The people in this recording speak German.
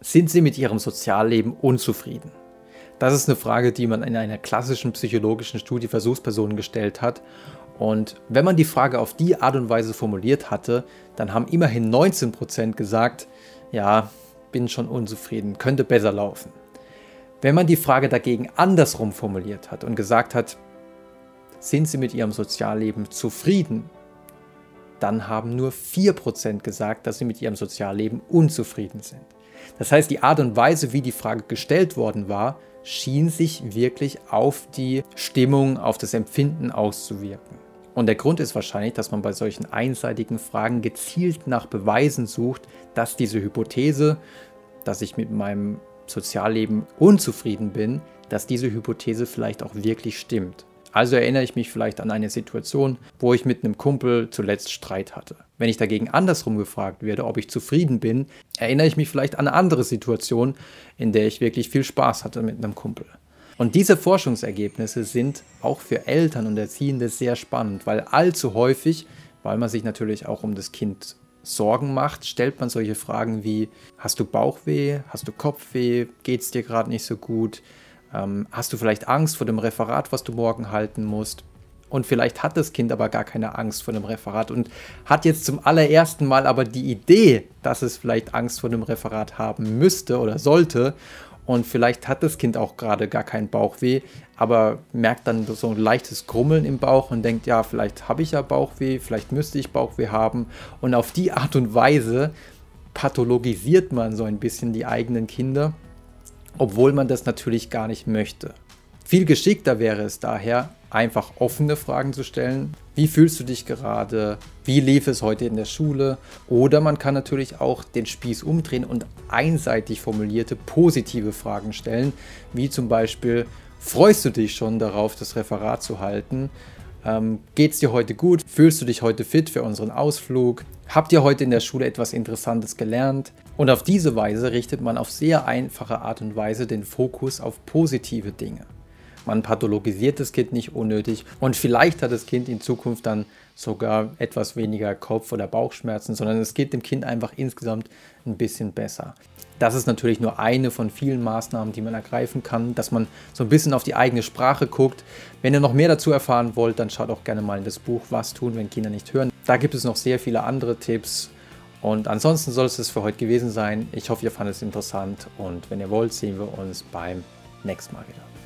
Sind Sie mit Ihrem Sozialleben unzufrieden? Das ist eine Frage, die man in einer klassischen psychologischen Studie Versuchspersonen gestellt hat. Und wenn man die Frage auf die Art und Weise formuliert hatte, dann haben immerhin 19% gesagt, ja, bin schon unzufrieden, könnte besser laufen. Wenn man die Frage dagegen andersrum formuliert hat und gesagt hat, sind Sie mit Ihrem Sozialleben zufrieden, dann haben nur 4% gesagt, dass sie mit ihrem Sozialleben unzufrieden sind. Das heißt, die Art und Weise, wie die Frage gestellt worden war, schien sich wirklich auf die Stimmung, auf das Empfinden auszuwirken. Und der Grund ist wahrscheinlich, dass man bei solchen einseitigen Fragen gezielt nach Beweisen sucht, dass diese Hypothese, dass ich mit meinem Sozialleben unzufrieden bin, dass diese Hypothese vielleicht auch wirklich stimmt. Also erinnere ich mich vielleicht an eine Situation, wo ich mit einem Kumpel zuletzt Streit hatte. Wenn ich dagegen andersrum gefragt werde, ob ich zufrieden bin, erinnere ich mich vielleicht an eine andere Situation, in der ich wirklich viel Spaß hatte mit einem Kumpel. Und diese Forschungsergebnisse sind auch für Eltern und Erziehende sehr spannend, weil allzu häufig, weil man sich natürlich auch um das Kind Sorgen macht, stellt man solche Fragen wie, hast du Bauchweh, hast du Kopfweh, geht es dir gerade nicht so gut, ähm, hast du vielleicht Angst vor dem Referat, was du morgen halten musst? Und vielleicht hat das Kind aber gar keine Angst vor dem Referat und hat jetzt zum allerersten Mal aber die Idee, dass es vielleicht Angst vor dem Referat haben müsste oder sollte. Und vielleicht hat das Kind auch gerade gar keinen Bauchweh, aber merkt dann so ein leichtes Grummeln im Bauch und denkt, ja, vielleicht habe ich ja Bauchweh, vielleicht müsste ich Bauchweh haben. Und auf die Art und Weise pathologisiert man so ein bisschen die eigenen Kinder obwohl man das natürlich gar nicht möchte. Viel geschickter wäre es daher, einfach offene Fragen zu stellen. Wie fühlst du dich gerade? Wie lief es heute in der Schule? Oder man kann natürlich auch den Spieß umdrehen und einseitig formulierte positive Fragen stellen, wie zum Beispiel, freust du dich schon darauf, das Referat zu halten? Ähm, Geht es dir heute gut? Fühlst du dich heute fit für unseren Ausflug? Habt ihr heute in der Schule etwas Interessantes gelernt? Und auf diese Weise richtet man auf sehr einfache Art und Weise den Fokus auf positive Dinge. Man pathologisiert das Kind nicht unnötig und vielleicht hat das Kind in Zukunft dann sogar etwas weniger Kopf- oder Bauchschmerzen, sondern es geht dem Kind einfach insgesamt ein bisschen besser. Das ist natürlich nur eine von vielen Maßnahmen, die man ergreifen kann, dass man so ein bisschen auf die eigene Sprache guckt. Wenn ihr noch mehr dazu erfahren wollt, dann schaut auch gerne mal in das Buch Was tun, wenn Kinder nicht hören. Da gibt es noch sehr viele andere Tipps. Und ansonsten soll es das für heute gewesen sein. Ich hoffe, ihr fandet es interessant und wenn ihr wollt, sehen wir uns beim nächsten Mal wieder.